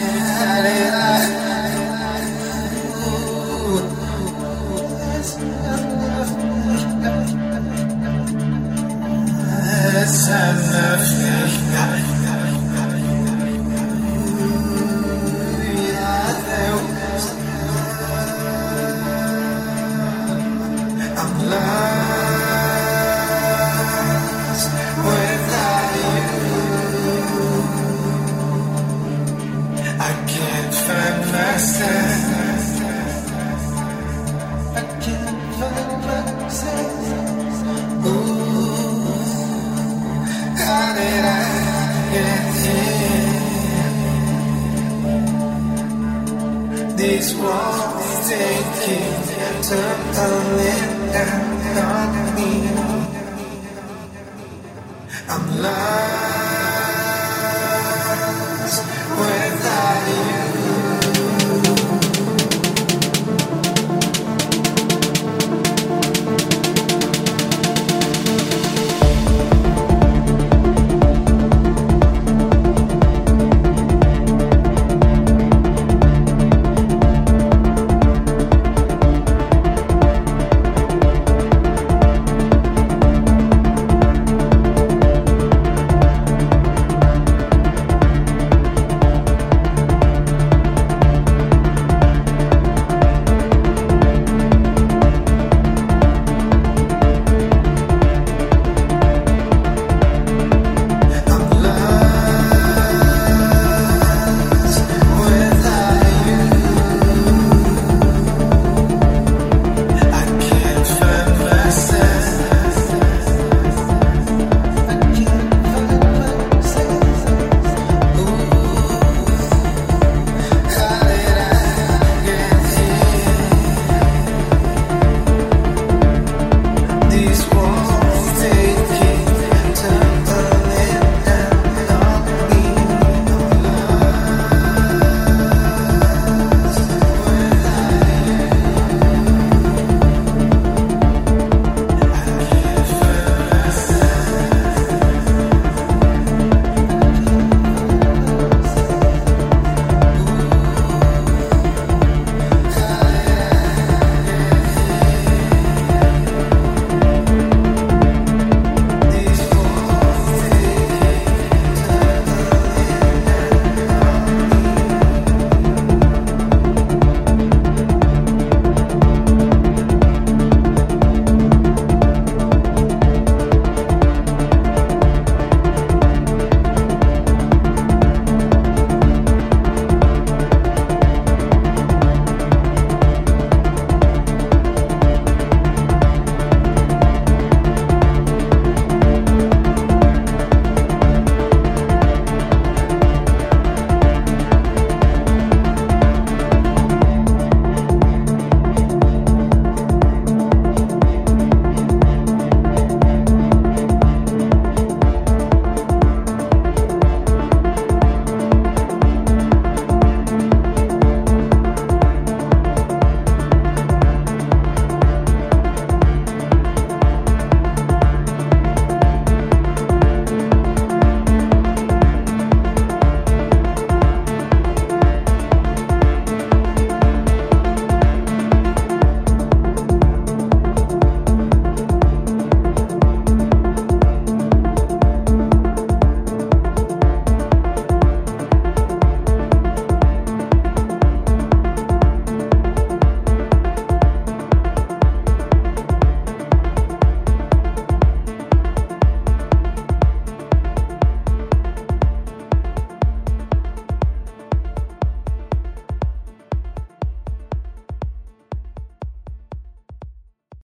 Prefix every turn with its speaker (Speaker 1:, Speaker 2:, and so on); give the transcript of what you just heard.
Speaker 1: yeah. I can't find my myself. I can't find myself. Ooh, how did I get here? These walls taking totally down on me. I'm lost.